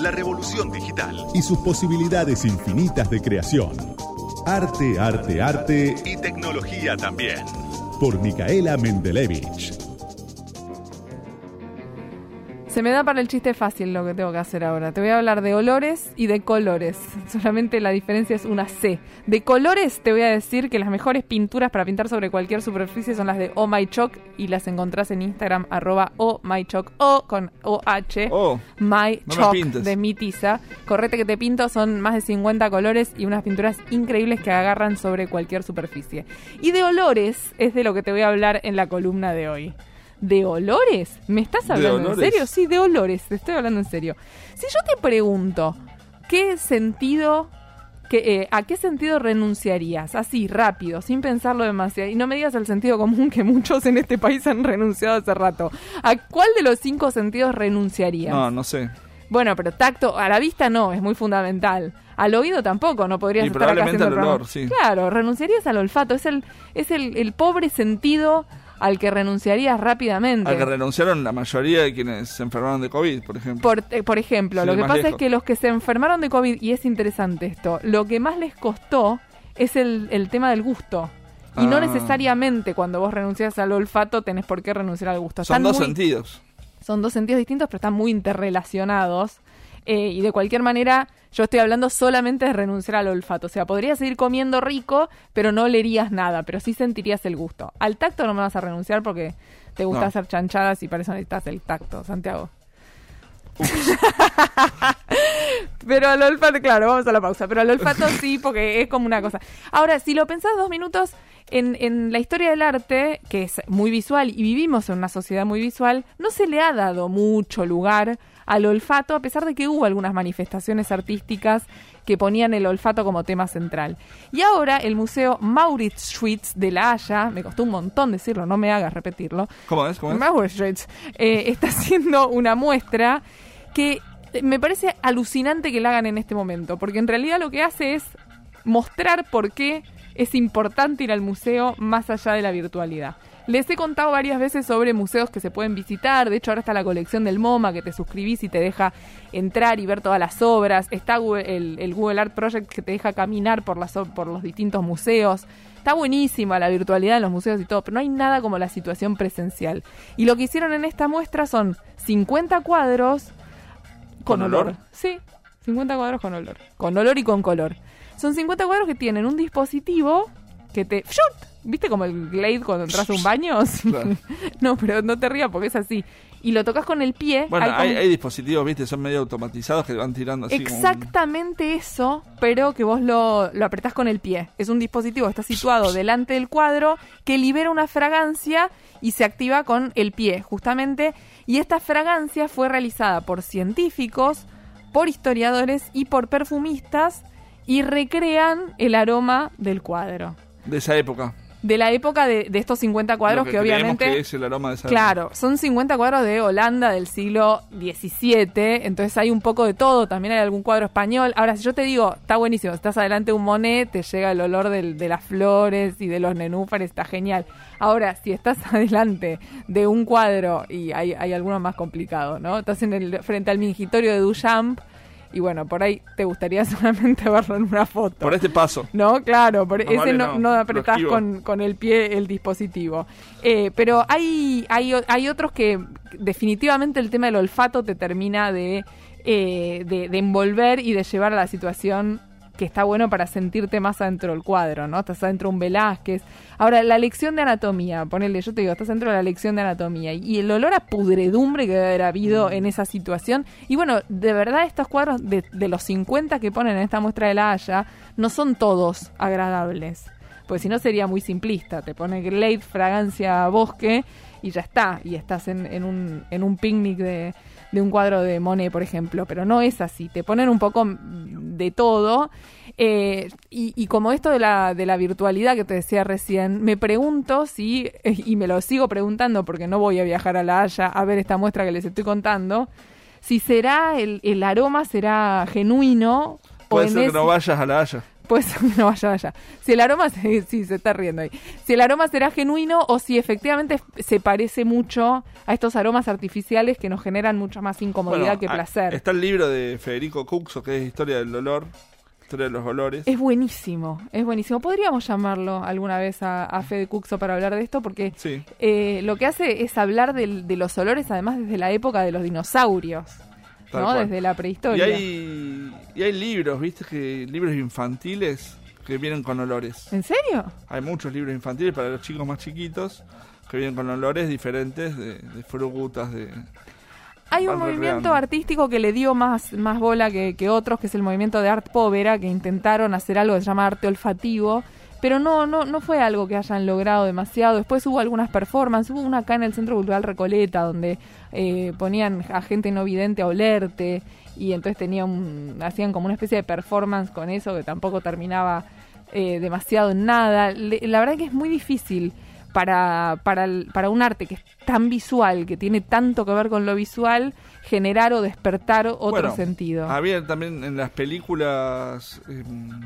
la revolución digital y sus posibilidades infinitas de creación. Arte, arte, arte y tecnología también. Por Micaela Mendelevich. Se me da para el chiste fácil lo que tengo que hacer ahora. Te voy a hablar de olores y de colores. Solamente la diferencia es una C. De colores te voy a decir que las mejores pinturas para pintar sobre cualquier superficie son las de Oh My Chalk y las encontrás en Instagram arroba Oh My Chalk o con OH Oh, My no Chalk de mi tiza. Correte que te pinto son más de 50 colores y unas pinturas increíbles que agarran sobre cualquier superficie. Y de olores es de lo que te voy a hablar en la columna de hoy. ¿De olores? ¿Me estás ¿De hablando en serio? Sí, de olores, te estoy hablando en serio. Si yo te pregunto, ¿qué sentido, que, eh, a qué sentido renunciarías? Así, rápido, sin pensarlo demasiado. Y no me digas el sentido común que muchos en este país han renunciado hace rato. ¿A cuál de los cinco sentidos renunciarías? no, no sé. Bueno, pero tacto, a la vista no, es muy fundamental. Al oído tampoco, no podrías Y estar acá probablemente haciendo al olor, sí. Claro, renunciarías al olfato, es el, es el, el pobre sentido al que renunciarías rápidamente. Al que renunciaron la mayoría de quienes se enfermaron de COVID, por ejemplo. Por, eh, por ejemplo, Sí, lo que pasa es que los que se enfermaron de COVID, y es interesante esto, lo que más les costó es el, el tema del gusto. Y no Ah. necesariamente cuando vos renuncias al olfato tenés por qué renunciar al gusto. Son Están dos muy- sentidos. son dos sentidos distintos, pero están muy interrelacionados. Eh, y de cualquier manera, yo estoy hablando solamente de renunciar al olfato. O sea, podrías seguir comiendo rico, pero no olerías nada, pero sí sentirías el gusto. Al tacto no me vas a renunciar porque te gusta No. hacer chanchadas y para eso necesitas el tacto, Santiago. pero al olfato, claro, vamos a la pausa. Pero al olfato sí, porque es como una cosa. Ahora, si lo pensás dos minutos, en, en la historia del arte, que es muy visual y vivimos en una sociedad muy visual, no se le ha dado mucho lugar al olfato, a pesar de que hubo algunas manifestaciones artísticas que ponían el olfato como tema central. Y ahora el Museo Mauritshuis de La Haya, me costó un montón decirlo, no me hagas repetirlo, ¿Cómo es? ¿Cómo es? Mauritshuis eh, está haciendo una muestra que me parece alucinante que la hagan en este momento, porque en realidad lo que hace es mostrar por qué es importante ir al museo más allá de la virtualidad. Les he contado varias veces sobre museos que se pueden visitar. De hecho, ahora está la colección del MoMA que te suscribís y te deja entrar y ver todas las obras. Está Google- el, el Google Art Project que te deja caminar por, las, o- por los distintos museos. Está buenísima la virtualidad en los museos y todo, pero no hay nada como la situación presencial. Y lo que hicieron en esta muestra son 50 cuadros con, ¿Con olor. olor? Sí, 50 cuadros con olor. Con olor y con color. Son 50 cuadros que tienen un dispositivo que te... ¡Shut! ¿Viste como el Glade cuando entras a un baño? Claro. no, pero no te rías porque es así. Y lo tocas con el pie. Bueno, hay hay, como- hay dispositivos, viste, son medio automatizados que van tirando así. como un- Exactamente eso, pero que vos lo, lo apretás con el pie. Es un dispositivo que está situado delante del cuadro que libera una fragancia y se activa con el pie, justamente. Y esta fragancia fue realizada por científicos, por historiadores y por perfumistas y recrean el aroma del cuadro. de esa época. De la época de, de estos 50 cuadros Lo que, creemos obviamente... que es el aroma de esa Claro, son 50 cuadros de Holanda del siglo XVII, entonces hay un poco de todo, también hay algún cuadro español. Ahora, si yo te digo, está buenísimo, estás adelante de un Monet, te llega el olor del- de las flores y de los nenúfares, está genial. Ahora, si estás adelante de un cuadro, y hay, hay alguno más complicado, ¿no? Estás en el, frente al mingitorio de Duchamp, y bueno, por ahí te gustaría solamente verlo en una foto. Por este paso. No, claro, por No, ese vale, no, no, apretás con, con el pie el dispositivo. Eh, pero hay, hay, hay otros que definitivamente el tema del olfato te termina de, eh, de, de envolver y de llevar a la situación que está bueno para sentirte más adentro del cuadro, ¿no? Estás adentro de un Velázquez. Ahora, la lección de anatomía, ponele, yo te digo, estás dentro de la lección de anatomía y el olor a pudredumbre que debe haber habido en esa situación. Y bueno, de verdad estos cuadros de, de los 50 que ponen en esta muestra de la Haya, no son todos agradables. Pues si no sería muy simplista. Te pone Glade, fragancia, bosque y ya está. Y estás en, en un, en un picnic de, de un cuadro de Monet, por ejemplo. Pero no es así. Te ponen un poco de todo. Eh, y, y como esto de la, de la virtualidad que te decía recién, me pregunto si, y me lo sigo preguntando porque no voy a viajar a La Haya a ver esta muestra que les estoy contando, si será el, el aroma será genuino Puede ser que ese- no vayas a la Haya. Que no vaya allá. Si el aroma, se- sí, se está riendo ahí. Si el aroma será genuino o si efectivamente se parece mucho a estos aromas artificiales que nos generan mucha más incomodidad Bueno, que ah, placer. Está el libro de Federico Cuxo, que es Historia del Olor, Historia de los Olores. Es buenísimo, es buenísimo. Podríamos llamarlo alguna vez a, a Fede Cuxo para hablar de esto porque Sí. eh, lo que hace es hablar de los olores además desde la época de los dinosaurios, ¿no? Desde la Y prehistoria. hay, y hay libros, ¿viste? que Libros infantiles que vienen con olores. ¿En serio? Hay muchos libros infantiles para los chicos más chiquitos que vienen con olores diferentes de, de frutas, de... Hay un movimiento artístico que le dio más, más bola que, que otros, que es el movimiento de Art Povera, que intentaron hacer algo que se llama arte olfativo, pero no, no, no fue algo que hayan logrado demasiado. Después hubo algunas performances, hubo una acá en el Centro Cultural Recoleta, donde eh, ponían a gente no vidente a olerte, y entonces tenía un, hacían como una especie de performance con eso, que tampoco terminaba eh, demasiado en nada. Le- la verdad que es muy difícil para, para, el- para un arte que es tan visual, que tiene tanto que ver con lo visual, generar o despertar otro Bueno, sentido. Había también en las películas... em,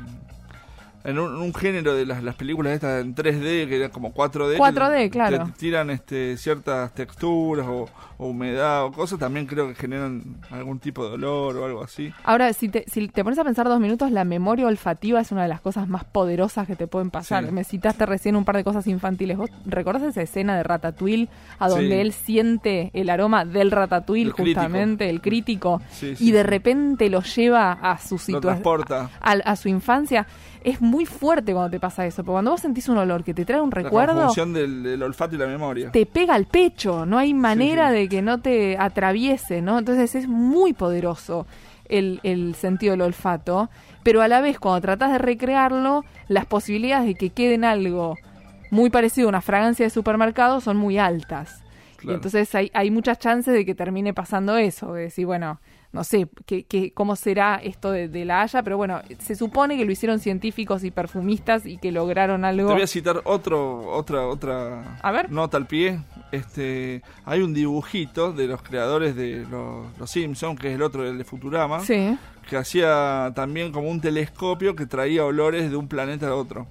en un, un género de las, las películas estas en 3D, que eran como 4D. 4D, que claro. te tiran este, ciertas texturas o, o humedad o cosas, también creo que generan algún tipo de olor o algo así. Ahora, si te, si te pones a pensar dos minutos, la memoria olfativa es una de las cosas más poderosas que te pueden pasar. Sí. Me citaste recién un par de cosas infantiles. ¿Vos recordás esa escena de Ratatouille a donde Sí. él siente el aroma del Ratatouille, El crítico. justamente, el crítico, Sí, y de repente lo lleva a su Lo situación, transporta. a, a su infancia? Es muy fuerte cuando te pasa eso, porque cuando vos sentís un olor que te trae un La recuerdo, conjunción del, del olfato y la memoria. te pega al pecho, no hay manera sí. de que no te atraviese, ¿no? Entonces es muy poderoso el, el sentido del olfato, pero a la vez cuando tratás de recrearlo, las posibilidades de que quede en algo muy parecido a una fragancia de supermercado son muy altas. Y entonces hay, hay muchas chances de que termine pasando eso, de decir, bueno, no sé qué, qué- cómo será esto de, de la Haya, pero bueno, se supone que lo hicieron científicos y perfumistas y que lograron algo. Te voy a citar otro, otra, otra A ver. nota al pie. Este, hay un dibujito de los creadores de los, los Simpsons, que es el otro, el de Futurama, Sí. que hacía también como un telescopio que traía olores de un planeta a otro.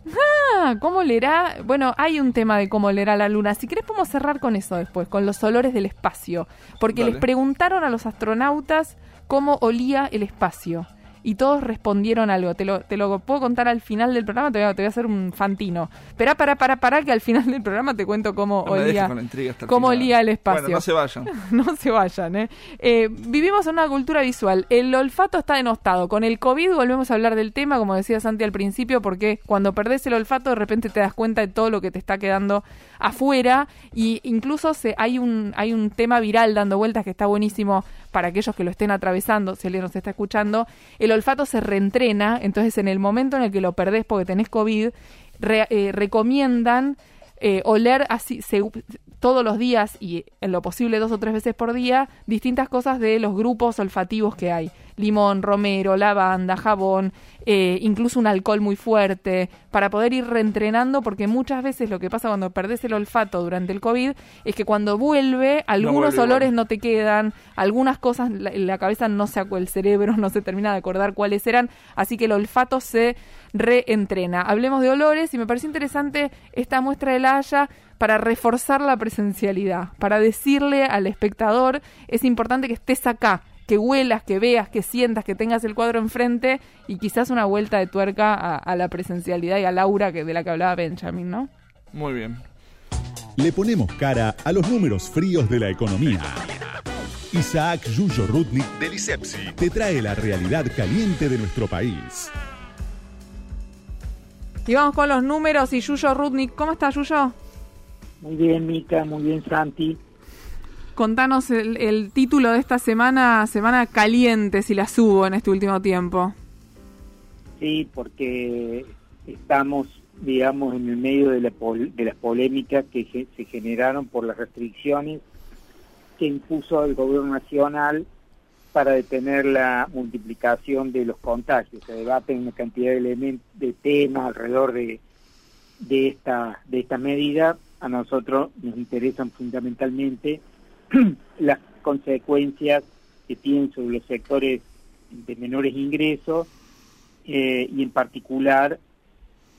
Ah, ¿cómo leerá? Bueno, hay un tema de cómo leerá la luna. Si querés podemos cerrar con eso después, con los olores del espacio. Porque Dale. les preguntaron a los astronautas cómo olía el espacio. Y todos respondieron algo. Te lo, te lo puedo contar al final del programa, te voy a, te voy a hacer un fantino. Esperá, para, para, para, que al final del programa te cuento cómo No olía. el cómo olía el espacio. Bueno, no se vayan. no se vayan, ¿eh? Eh, Vivimos en una cultura visual. El olfato está denostado. Con el COVID volvemos a hablar del tema, como decía Santi al principio, porque cuando perdés el olfato de repente te das cuenta de todo lo que te está quedando afuera y incluso se, hay, un, hay un tema viral dando vueltas que está buenísimo para aquellos que lo estén atravesando, si alguien nos está escuchando. El olfato se reentrena, entonces en el momento en el que lo perdés porque tenés COVID, re- eh, recomiendan eh, oler así se- todos los días y en lo posible dos o tres veces por día distintas cosas de los grupos olfativos que hay. Limón, romero, lavanda, jabón, eh, incluso un alcohol muy fuerte, para poder ir reentrenando, porque muchas veces lo que pasa cuando perdés el olfato durante el COVID es que cuando vuelve, algunos vuelve olores igual. no te quedan, algunas cosas, la, la cabeza no se el cerebro no se termina de acordar cuáles eran, así que el olfato se reentrena. Hablemos de olores y me pareció interesante esta muestra de la Haya para reforzar la presencialidad, para decirle al espectador, es importante que estés acá, que huelas, que veas, que sientas, que tengas el cuadro enfrente y quizás una vuelta de tuerca a, a la presencialidad y al aura que, de la que hablaba Benjamin, ¿no? Muy bien. Le ponemos cara a los números fríos de la economía. Isaac Yuyo Rudnik Del ISEPSI. te trae la realidad caliente de nuestro país. Y vamos con los números y Yuyo Rudnik, ¿cómo está Yuyo? Muy bien, Mica, muy bien, Santi. Contanos el, el título de esta semana, semana caliente, si la subo en este último tiempo. Sí, porque estamos, digamos, en el medio de, la pol- de las polémicas que se generaron por las restricciones que impuso el gobierno nacional para detener la multiplicación de los contagios. Se debaten una cantidad de elementos, de temas alrededor de, de esta de esta medida. A nosotros nos interesan fundamentalmente las consecuencias que tienen sobre los sectores de menores ingresos eh, y en particular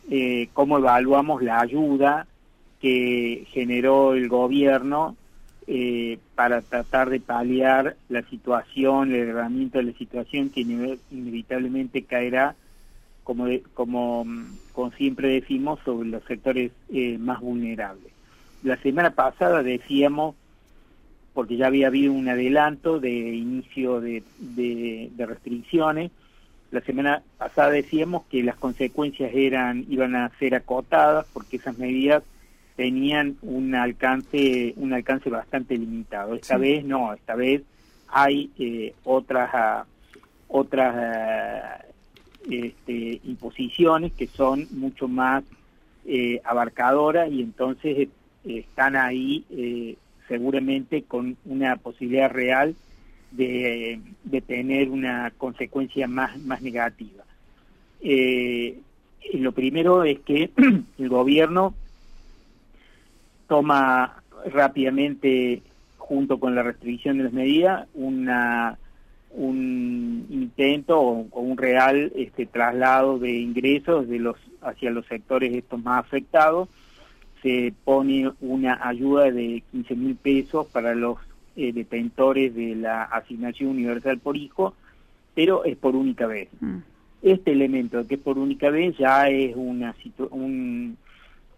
eh, cómo evaluamos la ayuda que generó el gobierno eh, para tratar de paliar la situación, el herramienta de la situación que inevitablemente caerá, como, como, como siempre decimos, sobre los sectores eh, más vulnerables. La semana pasada decíamos, porque ya había habido un adelanto de inicio de, de, de restricciones, la semana pasada decíamos que las consecuencias eran iban a ser acotadas porque esas medidas tenían un alcance un alcance bastante limitado. Esta vez no, esta vez hay eh, otras ah, otras este, imposiciones que son mucho más eh, abarcadoras y entonces eh, están ahí seguramente con una posibilidad real de, de tener una consecuencia más, más negativa. lo primero es que el gobierno toma rápidamente, junto con la restricción de las medidas, una, un intento o, un real este, traslado de ingresos de los hacia los sectores estos más afectados. Se pone una ayuda de 15 mil pesos para los eh, detentores de la asignación universal por hijo, pero es por única vez. Mm. Este elemento que es por única vez ya es una un,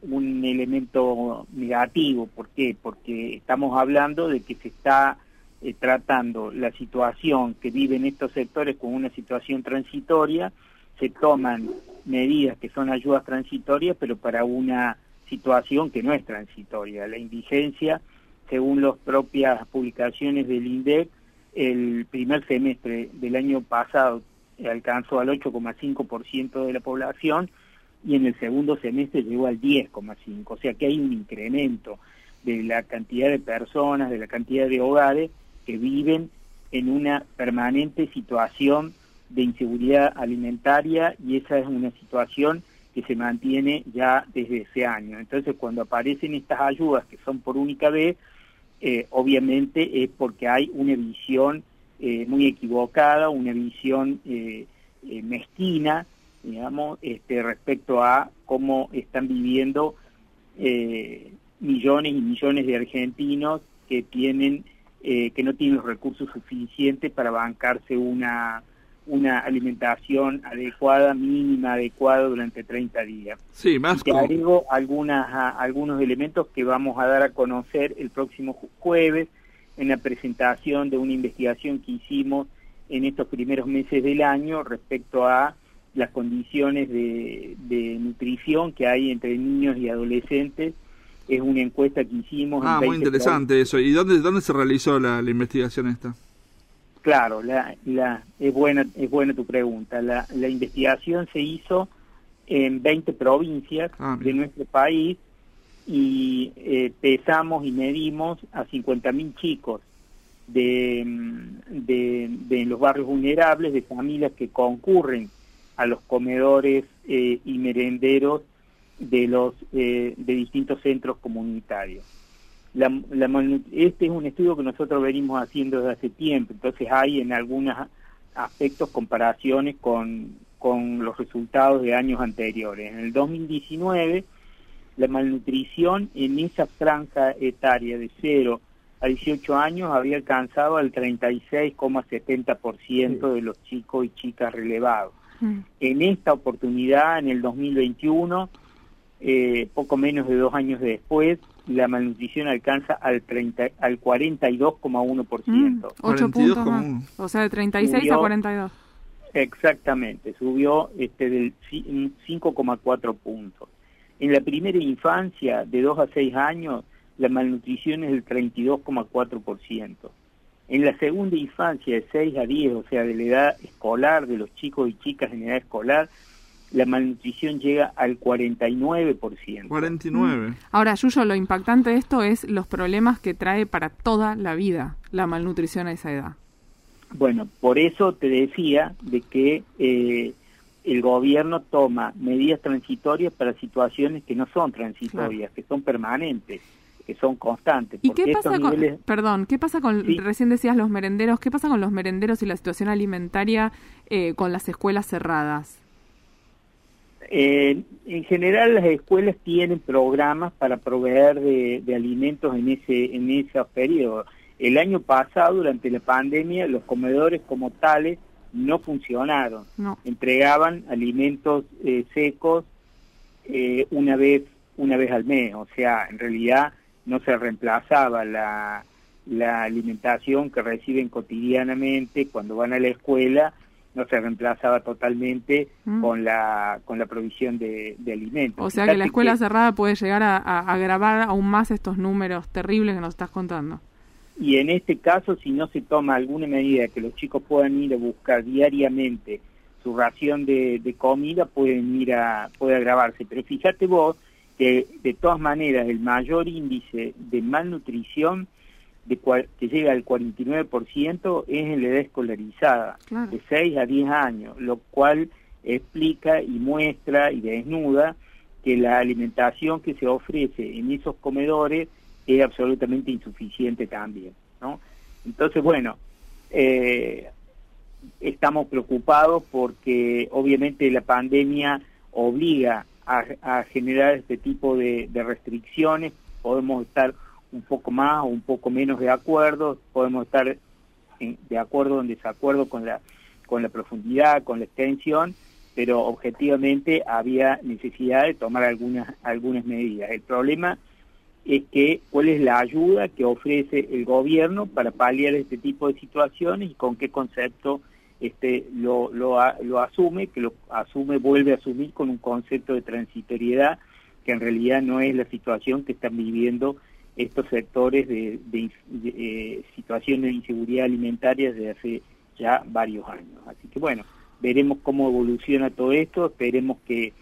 un elemento negativo. ¿Por qué? Porque estamos hablando de que se está eh, tratando la situación que viven estos sectores con una situación transitoria, se toman medidas que son ayudas transitorias, pero para una situación que no es transitoria. La indigencia, según las propias publicaciones del INDEC, el primer semestre del año pasado alcanzó al 8,5% de la población, y en el segundo semestre llegó al 10,5, o sea que hay un incremento de la cantidad de personas, de la cantidad de hogares que viven en una permanente situación de inseguridad alimentaria y esa es una situación que se mantiene ya desde ese año. Entonces, cuando aparecen estas ayudas que son por única vez, eh, obviamente es porque hay una visión eh, muy equivocada, una visión eh, mezquina digamos, este, respecto a cómo están viviendo eh, millones y millones de argentinos que tienen eh, que no tienen los recursos suficientes para bancarse una una alimentación adecuada, mínima, adecuada durante 30 días. Sí, más y te agrego algunas, algunos elementos que vamos a dar a conocer el próximo jueves en la presentación de una investigación que hicimos en estos primeros meses del año respecto a las condiciones de, nutrición que hay entre niños y adolescentes. Es una encuesta que hicimos. Ah, muy interesante eso. ¿Y dónde, dónde se realizó la, investigación esta? Claro, la, la, es, buena, es buena tu pregunta. La, la investigación se hizo en 20 provincias ah, de nuestro país y eh, pesamos y medimos a 50.000 chicos de, de, de los barrios vulnerables, de familias que concurren a los comedores eh, y merenderos de los eh, de distintos centros comunitarios. La, este es un estudio que nosotros venimos haciendo desde hace tiempo, entonces hay en algunos aspectos comparaciones con, con los resultados de años anteriores. En el 2019, la malnutrición en esa franja etaria de 0 a 18 años había alcanzado al 36,70% de los chicos y chicas relevados. En esta oportunidad, en el 2021, eh, poco menos de dos años después, la malnutrición alcanza al, 30, al 42,1%. Mm, 8 puntos más. O sea, de 36 a 42. Exactamente, subió este del 5,4 puntos. En la primera infancia, de 2 a 6 años, la malnutrición es del 32,4%. En la segunda infancia, de 6 a 10, o sea, de la edad escolar, de los chicos y chicas en edad escolar, la malnutrición llega al 49%. 49. Ahora, Yuyo, lo impactante de esto es los problemas que trae para toda la vida la malnutrición a esa edad. Bueno, por eso te decía de que eh, el gobierno toma medidas transitorias para situaciones que no son transitorias, que son permanentes que son constantes. ¿Y qué pasa con, perdón, qué pasa con, recién decías los merenderos, qué pasa con los merenderos y la situación alimentaria eh, con las escuelas cerradas? Eh, en general las escuelas tienen programas para proveer de, de alimentos en ese en esos periodos. El año pasado, durante la pandemia, los comedores como tales no funcionaron. No. Entregaban alimentos eh, secos eh, una vez una vez al mes. O sea, en realidad no se reemplazaba la, la alimentación que reciben cotidianamente cuando van a la escuela no se reemplazaba totalmente Mm. con la con la provisión de, de alimentos. O sea que la escuela que- cerrada puede llegar a, a agravar aún más estos números terribles que nos estás contando. Y en este caso, si no se toma alguna medida que los chicos puedan ir a buscar diariamente su ración de, de comida, pueden ir a, puede agravarse. Pero fíjate vos que de todas maneras el mayor índice de malnutrición de que llega al 49% es en la edad escolarizada, Claro. de 6 a 10 años, lo cual explica y muestra y desnuda que la alimentación que se ofrece en esos comedores es absolutamente insuficiente también, ¿no? Entonces, bueno, eh, estamos preocupados porque obviamente la pandemia obliga a, generar este tipo de, de restricciones, podemos estar un poco más o un poco menos de acuerdo, podemos estar en- de acuerdo o en desacuerdo con la, con la profundidad, con la extensión, pero objetivamente había necesidad de tomar algunas, algunas medidas. El problema es que cuál es la ayuda que ofrece el gobierno para paliar este tipo de situaciones y con qué concepto este lo, lo, a- lo asume, que lo asume, vuelve a asumir con un concepto de transitoriedad que en realidad no es la situación que están viviendo estos sectores de, de de, eh, situaciones de inseguridad alimentaria desde hace ya varios años. Así que bueno, veremos cómo evoluciona todo esto, esperemos que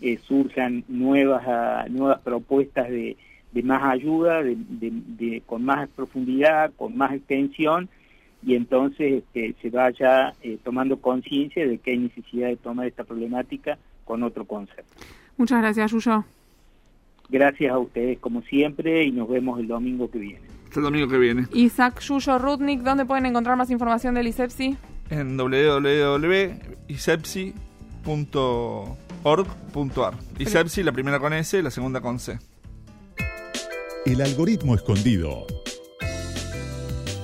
eh, surjan nuevas ah, nuevas propuestas de, de más ayuda, de- con más profundidad, con más extensión, y entonces este, se vaya eh, tomando conciencia de que hay necesidad de tomar esta problemática con otro concepto. Muchas gracias, Yuyo. Gracias a ustedes como siempre y nos vemos el domingo que viene. Hasta el domingo que viene. Isaac Yuyo Rudnik, ¿dónde pueden encontrar más información del ISEPSI? En www.isepsi.org.ar. Isepsi, la primera con S, la segunda con C. El algoritmo escondido.